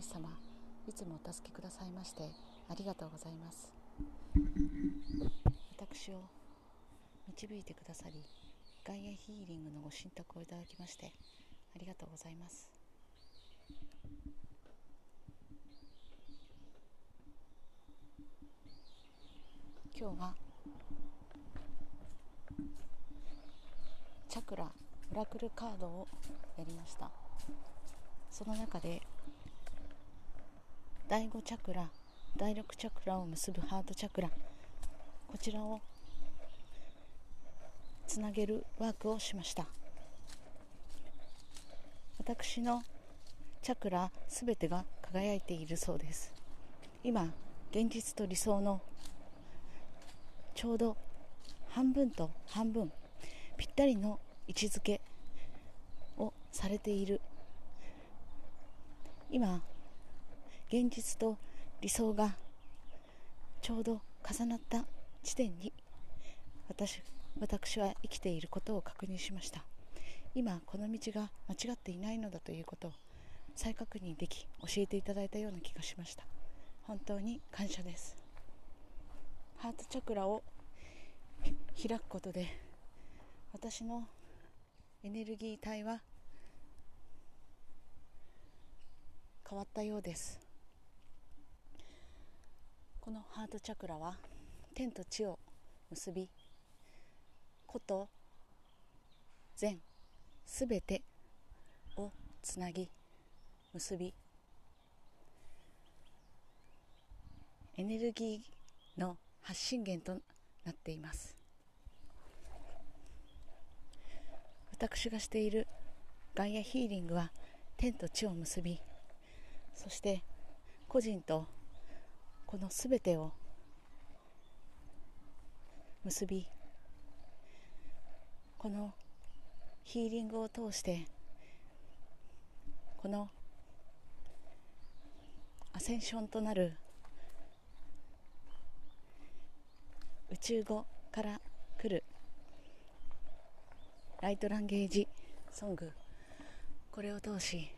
主様いつもお助けくださいましてありがとうございます。私を導いてくださりガイアヒーリングのご神託をいただきましてありがとうございます。今日はチャクラオラクルカードをやりました。その中で第5チャクラ第6チャクラを結ぶハートチャクラこちらをつなげるワークをしました。私のチャクラすべてが輝いているそうです。今現実と理想のちょうど半分と半分ぴったりの位置づけをされている。今現実と理想がちょうど重なった地点に私私は生きていることを確認しました。今この道が間違っていないのだということを再確認でき教えていただいたような気がしました。本当に感謝です。ハートチャクラを開くことで私のエネルギー体は変わったようです。このハートチャクラは天と地を結び子と善すべてをつなぎ結びエネルギーの発信源となっています。私がしているガイアヒーリングは天と地を結びそして個人とこの全てを結びこのヒーリングを通してこのアセンションとなる宇宙語から来るライトランゲージソングこれを通し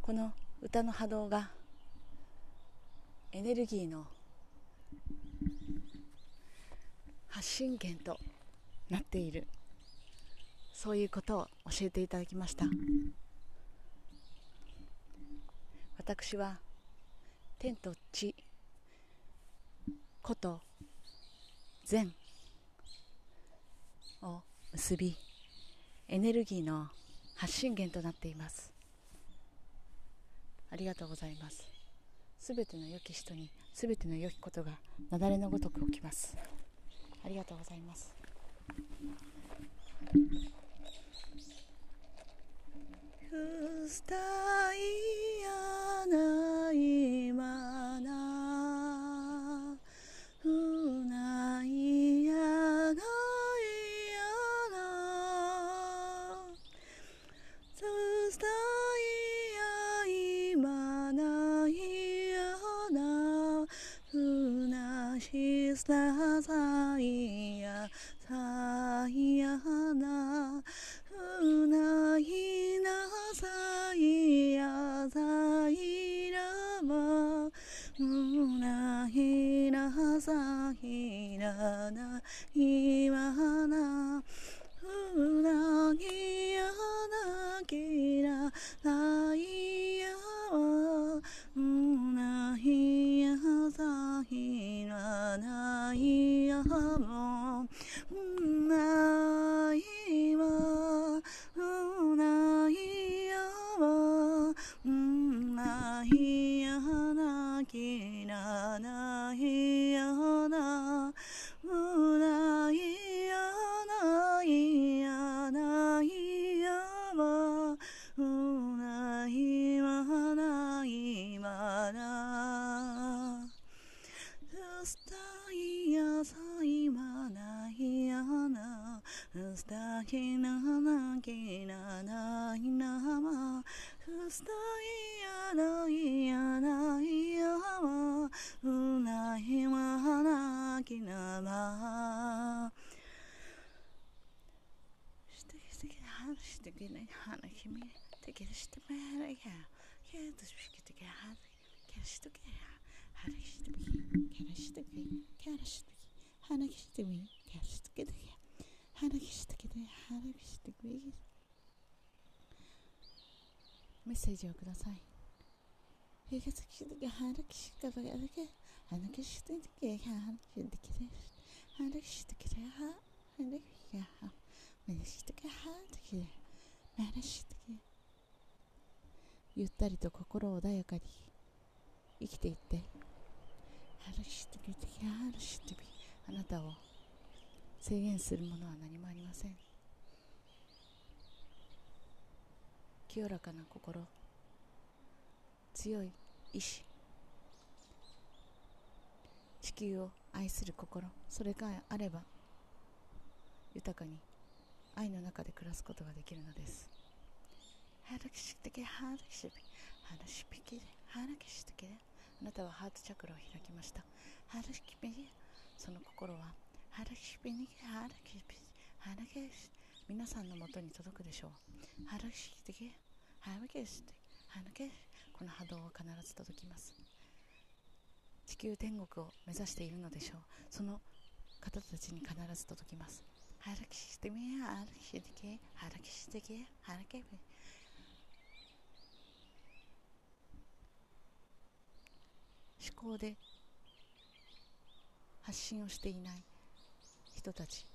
この歌の波動がエネルギーの発信源となっている。そういうことを教えていただきました。私は天と地子と善を結びエネルギーの発信源となっています。ありがとうございます。すべての良き人にすべての良きことが雪崩のごとく起きます。ありがとうございます。ふスタキナナキナナイナマスタイヤナイヤナイヤマウナイマナキナマしてしてけはしてけないはなきみてけしてめらやけとしけてメッセージをください。ゆったりと心穏やかに生きていって。あなたを制限するものは何もありません。清らかな心。強い意志。地球を愛する心。それがあれば豊かに愛の中で暮らすことができるのです。あなたはハートチャクラを開きました。その心ははるしびにはるきびはるけし皆さんのもとに届くでしょうはるしきてけはるけしてはるけこの波動は必ず届きます地球天国を目指しているのでしょうその方たちに必ず届きますはるきしてみはるきしてけはるきしてけはるけび思考で発信をしていない人たち。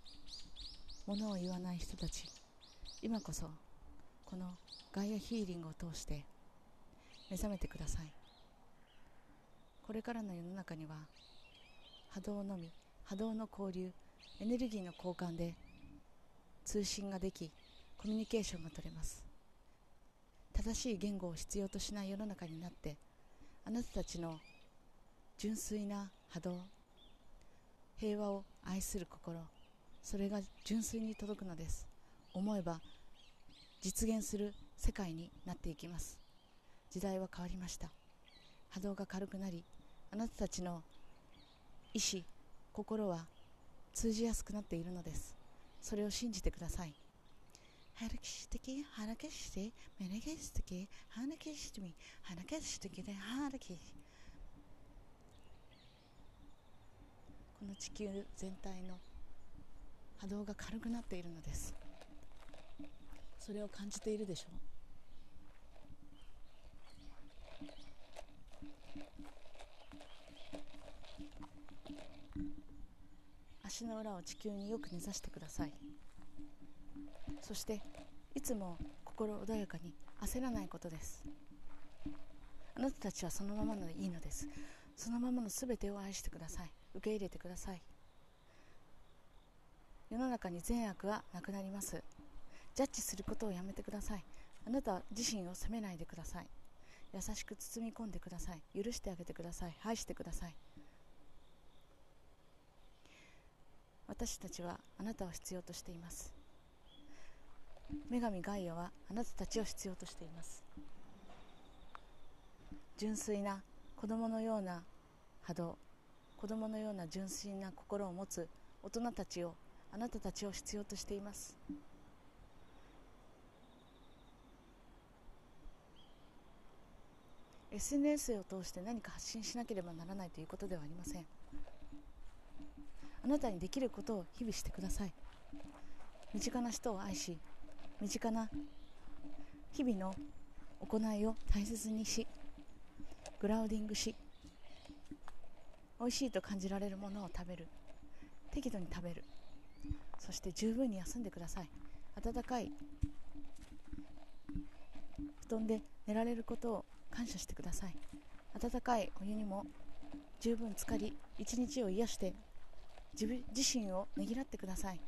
物を言わない人たち。今こそこのガイアヒーリングを通して目覚めてください。これからの世の中には波動のみ波動の交流エネルギーの交換で通信ができコミュニケーションが取れます。正しい言語を必要としない世の中になってあなたたちの純粋な波動平和を愛する心それが純粋に届くのです。思えば実現する世界になっていきます。時代は変わりました。波動が軽くなりあなたたちの意志心は通じやすくなっているのです。それを信じてください。ハラキシ的ハラキシテメネケシ的ハラキシテミハラキシ的でハラこの地球全体の波動が軽くなっているのです。それを感じているでしょう。足の裏を地球によく根ざしてください。そしていつも心穏やかに焦らないことです。あなたたちはそのままのいいのです。そのままの全てを愛してください。受け入れてください。世の中に善悪はなくなります。ジャッジすることをやめてください。あなた自身を責めないでください。優しく包み込んでください。許してあげてください。愛してください。私たちはあなたを必要としています。女神ガイアはあなたたちを必要としています。純粋な子供のような波動。子供のような純粋な心を持つ大人たちをあなたたちを必要としています。SNS を通して何か発信しなければならないということではありません。あなたにできることを日々してください。身近な人を愛し身近な日々の行いを大切にしグラウディングし美味しいと感じられるものを食べる。適度に食べる。そして十分に休んでください。暖かい。布団で寝られることを感謝してください。温かいお湯にも十分浸かり一日を癒して自分自身をねぎらってください。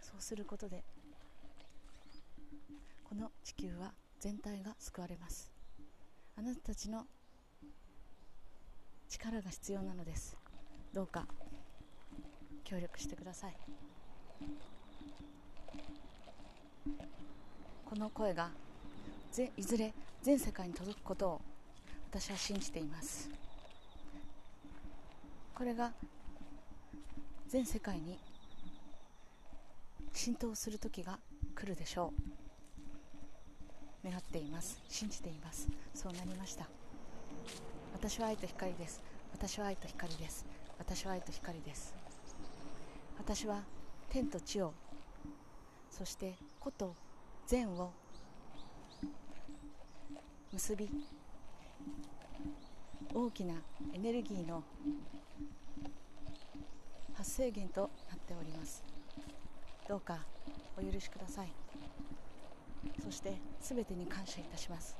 そうすることでこの地球は全体が救われます。あなたたちの力が必要なのです。どうか協力してください。この声がいずれ全世界に届くことを私は信じています。これが全世界に浸透する時が来るでしょう。願っています。信じています。そうなりました。私は愛と光です。私は愛と光です。私は愛と光です。私は天と地をそして子と善を結び大きなエネルギーの発生源となっております。どうかお許しください。そして全てに感謝いたします。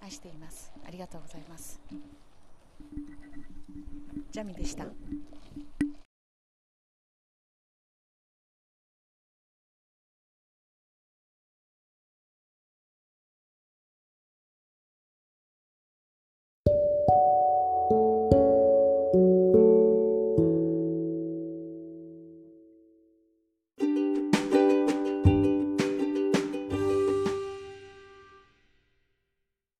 愛しています。ありがとうございます。ジャミでした。